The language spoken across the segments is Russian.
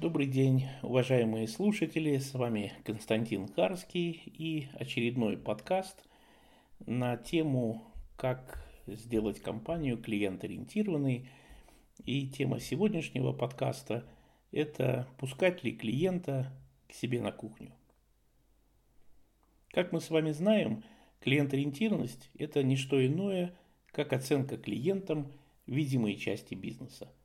Добрый день, уважаемые слушатели. С вами Константин Карский и очередной подкаст на тему «Как сделать компанию клиент-ориентированной». И тема сегодняшнего подкаста – это «Пускать ли клиента к себе на кухню?». Как мы с вами знаем, клиент-ориентированность – это не что иное, как оценка клиентам видимой части бизнеса –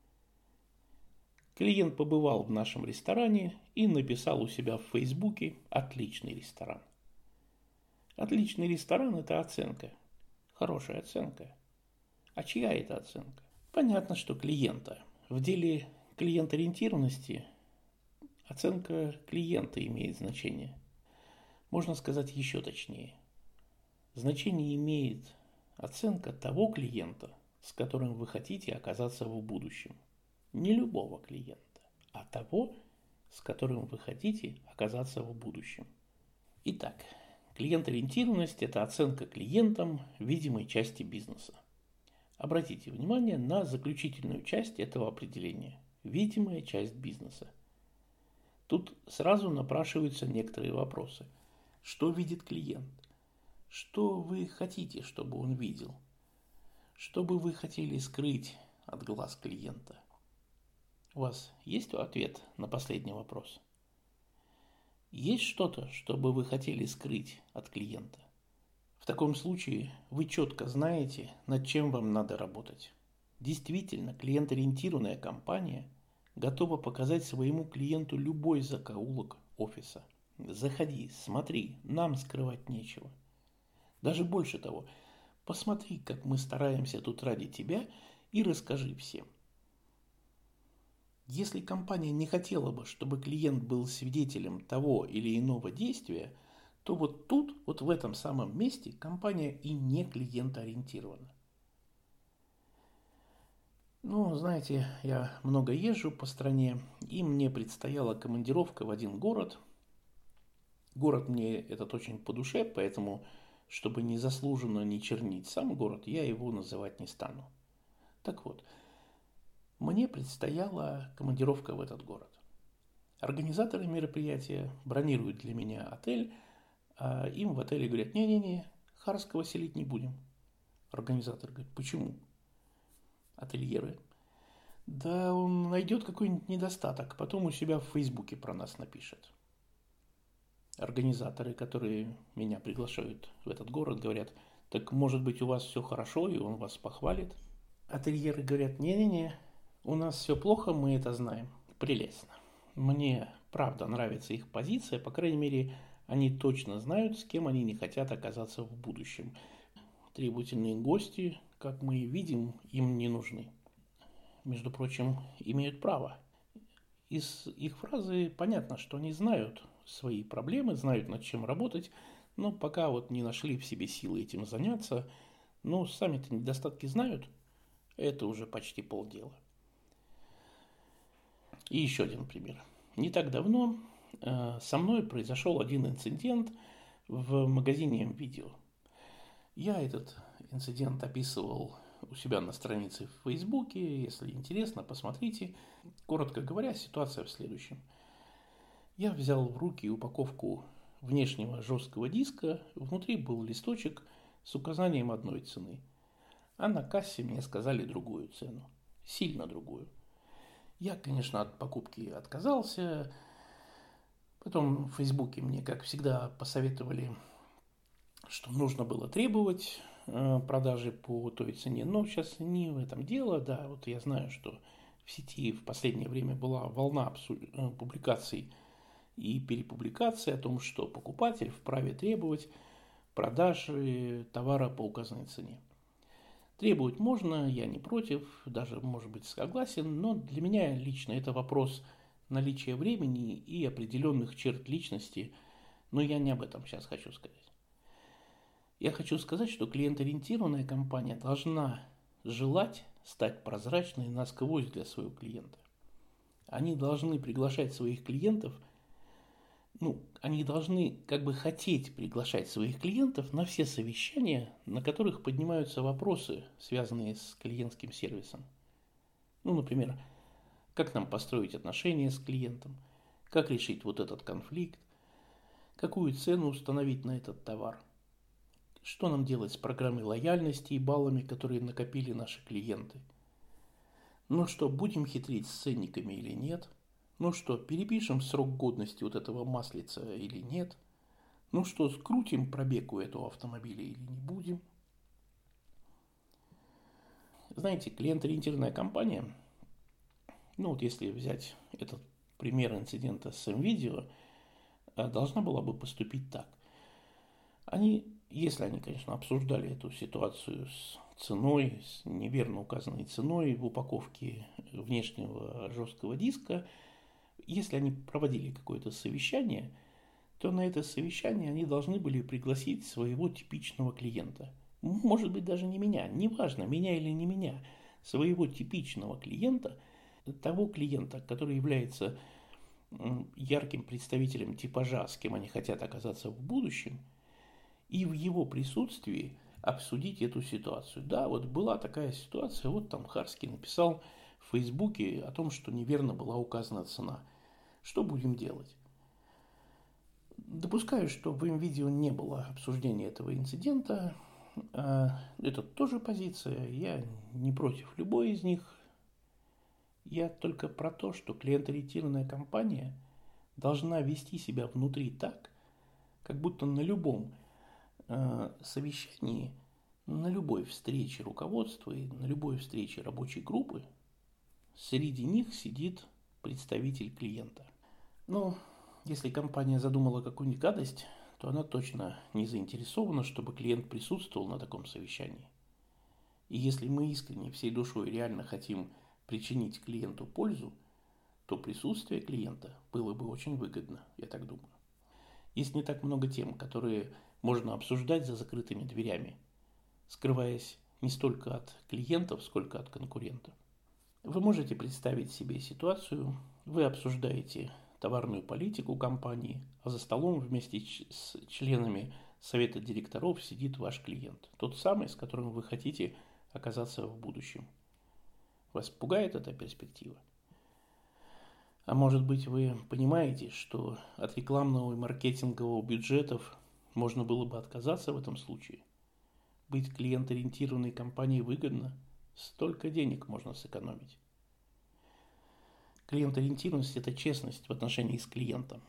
Клиент побывал в нашем ресторане и написал у себя в Фейсбуке «Отличный ресторан». Отличный ресторан – это оценка. Хорошая оценка. А чья это оценка? Понятно, что клиента. В деле клиент-ориентированности оценка клиента имеет значение. Можно сказать еще точнее. Значение имеет оценка того клиента, с которым вы хотите оказаться в будущем не любого клиента, а того, с которым вы хотите оказаться в будущем. Итак, клиент-ориентированность – это оценка клиентам видимой части бизнеса. Обратите внимание на заключительную часть этого определения – видимая часть бизнеса. Тут сразу напрашиваются некоторые вопросы. Что видит клиент? Что вы хотите, чтобы он видел? Что бы вы хотели скрыть от глаз клиента? У вас есть ответ на последний вопрос? Есть что-то, что бы вы хотели скрыть от клиента? В таком случае вы четко знаете, над чем вам надо работать. Действительно, клиент-ориентированная компания готова показать своему клиенту любой закоулок офиса. Заходи, смотри, нам скрывать нечего. Даже больше того, посмотри, как мы стараемся тут ради тебя и расскажи всем. Если компания не хотела бы, чтобы клиент был свидетелем того или иного действия, то вот тут, вот в этом самом месте, компания и не клиентоориентирована. Ну, знаете, я много езжу по стране, и мне предстояла командировка в один город. Город мне этот очень по душе, поэтому, чтобы не заслуженно не чернить сам город, я его называть не стану. Так вот, мне предстояла командировка в этот город. Организаторы мероприятия бронируют для меня отель, а им в отеле говорят, не-не-не, Харского селить не будем. Организатор говорит, почему? Ательеры. Да он найдет какой-нибудь недостаток, потом у себя в Фейсбуке про нас напишет. Организаторы, которые меня приглашают в этот город, говорят, так может быть у вас все хорошо, и он вас похвалит. Ательеры говорят, не-не-не, у нас все плохо, мы это знаем. Прелестно. Мне правда нравится их позиция, по крайней мере, они точно знают, с кем они не хотят оказаться в будущем. Требовательные гости, как мы видим, им не нужны. Между прочим, имеют право. Из их фразы понятно, что они знают свои проблемы, знают над чем работать, но пока вот не нашли в себе силы этим заняться, но сами-то недостатки знают, это уже почти полдела. И еще один пример. Не так давно э, со мной произошел один инцидент в магазине видео. Я этот инцидент описывал у себя на странице в Фейсбуке. Если интересно, посмотрите. Коротко говоря, ситуация в следующем. Я взял в руки упаковку внешнего жесткого диска. Внутри был листочек с указанием одной цены. А на кассе мне сказали другую цену. Сильно другую. Я, конечно, от покупки отказался. Потом в Фейсбуке мне, как всегда, посоветовали, что нужно было требовать э, продажи по той цене. Но сейчас не в этом дело. Да, вот я знаю, что в сети в последнее время была волна э, публикаций и перепубликаций о том, что покупатель вправе требовать продажи товара по указанной цене. Требовать можно, я не против, даже, может быть, согласен, но для меня лично это вопрос наличия времени и определенных черт личности, но я не об этом сейчас хочу сказать. Я хочу сказать, что клиент-ориентированная компания должна желать стать прозрачной насквозь для своего клиента. Они должны приглашать своих клиентов – ну, они должны как бы хотеть приглашать своих клиентов на все совещания, на которых поднимаются вопросы, связанные с клиентским сервисом. Ну, например, как нам построить отношения с клиентом, как решить вот этот конфликт, какую цену установить на этот товар, что нам делать с программой лояльности и баллами, которые накопили наши клиенты. Ну что, будем хитрить с ценниками или нет? Ну что, перепишем срок годности вот этого маслица или нет? Ну что, скрутим пробег у этого автомобиля или не будем? Знаете, клиент-ориентированная компания, ну вот если взять этот пример инцидента с видео, э, должна была бы поступить так. Они, если они, конечно, обсуждали эту ситуацию с ценой, с неверно указанной ценой в упаковке внешнего жесткого диска, если они проводили какое-то совещание, то на это совещание они должны были пригласить своего типичного клиента – может быть даже не меня, неважно, меня или не меня, своего типичного клиента, того клиента, который является ярким представителем типажа, с кем они хотят оказаться в будущем, и в его присутствии обсудить эту ситуацию. Да, вот была такая ситуация, вот там Харский написал в Фейсбуке о том, что неверно была указана цена. Что будем делать? Допускаю, что в им видео не было обсуждения этого инцидента, а, это тоже позиция. Я не против любой из них. Я только про то, что клиент-ориентированная компания должна вести себя внутри так, как будто на любом э, совещании, на любой встрече руководства и на любой встрече рабочей группы среди них сидит представитель клиента. Но если компания задумала какую-нибудь гадость, то она точно не заинтересована, чтобы клиент присутствовал на таком совещании. И если мы искренне всей душой реально хотим причинить клиенту пользу, то присутствие клиента было бы очень выгодно, я так думаю. Есть не так много тем, которые можно обсуждать за закрытыми дверями, скрываясь не столько от клиентов, сколько от конкурентов. Вы можете представить себе ситуацию, вы обсуждаете товарную политику компании, а за столом вместе с членами совета директоров сидит ваш клиент, тот самый, с которым вы хотите оказаться в будущем. Вас пугает эта перспектива? А может быть вы понимаете, что от рекламного и маркетингового бюджетов можно было бы отказаться в этом случае? Быть клиент-ориентированной компанией выгодно, столько денег можно сэкономить. Клиент-ориентированность – это честность в отношении с клиентом.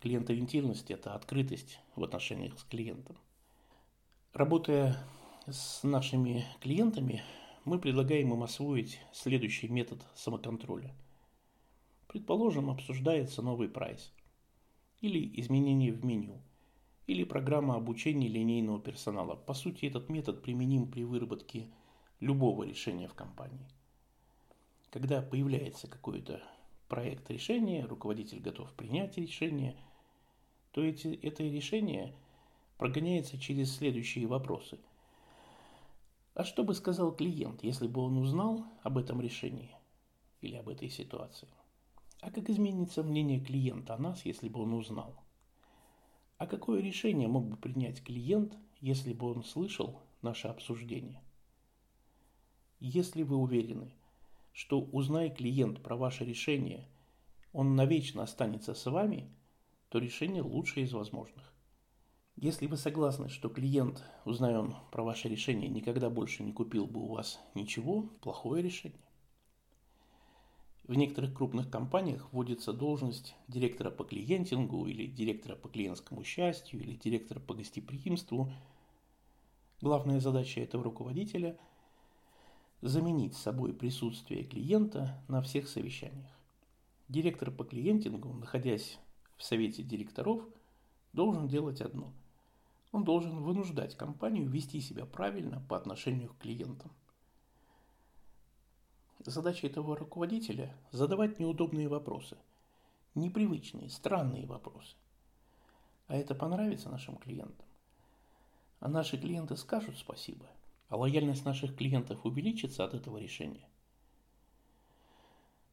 Клиент-ориентированность – это открытость в отношениях с клиентом. Работая с нашими клиентами, мы предлагаем им освоить следующий метод самоконтроля. Предположим, обсуждается новый прайс, или изменение в меню, или программа обучения линейного персонала. По сути, этот метод применим при выработке любого решения в компании – когда появляется какой-то проект решения, руководитель готов принять решение, то эти, это решение прогоняется через следующие вопросы. А что бы сказал клиент, если бы он узнал об этом решении или об этой ситуации? А как изменится мнение клиента о нас, если бы он узнал? А какое решение мог бы принять клиент, если бы он слышал наше обсуждение? Если вы уверены – что узнай клиент про ваше решение, он навечно останется с вами, то решение лучшее из возможных. Если вы согласны, что клиент, узная он про ваше решение, никогда больше не купил бы у вас ничего, плохое решение. В некоторых крупных компаниях вводится должность директора по клиентингу или директора по клиентскому счастью или директора по гостеприимству. Главная задача этого руководителя – заменить собой присутствие клиента на всех совещаниях. Директор по клиентингу, находясь в совете директоров, должен делать одно. Он должен вынуждать компанию вести себя правильно по отношению к клиентам. Задача этого руководителя – задавать неудобные вопросы, непривычные, странные вопросы. А это понравится нашим клиентам. А наши клиенты скажут спасибо – а лояльность наших клиентов увеличится от этого решения.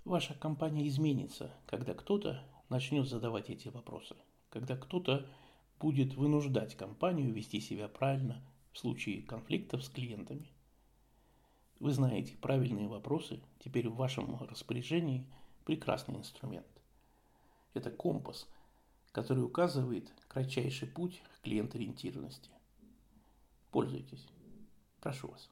Ваша компания изменится, когда кто-то начнет задавать эти вопросы, когда кто-то будет вынуждать компанию вести себя правильно в случае конфликтов с клиентами. Вы знаете правильные вопросы, теперь в вашем распоряжении прекрасный инструмент. Это компас, который указывает кратчайший путь к клиент-ориентированности. Пользуйтесь. Прошу вас.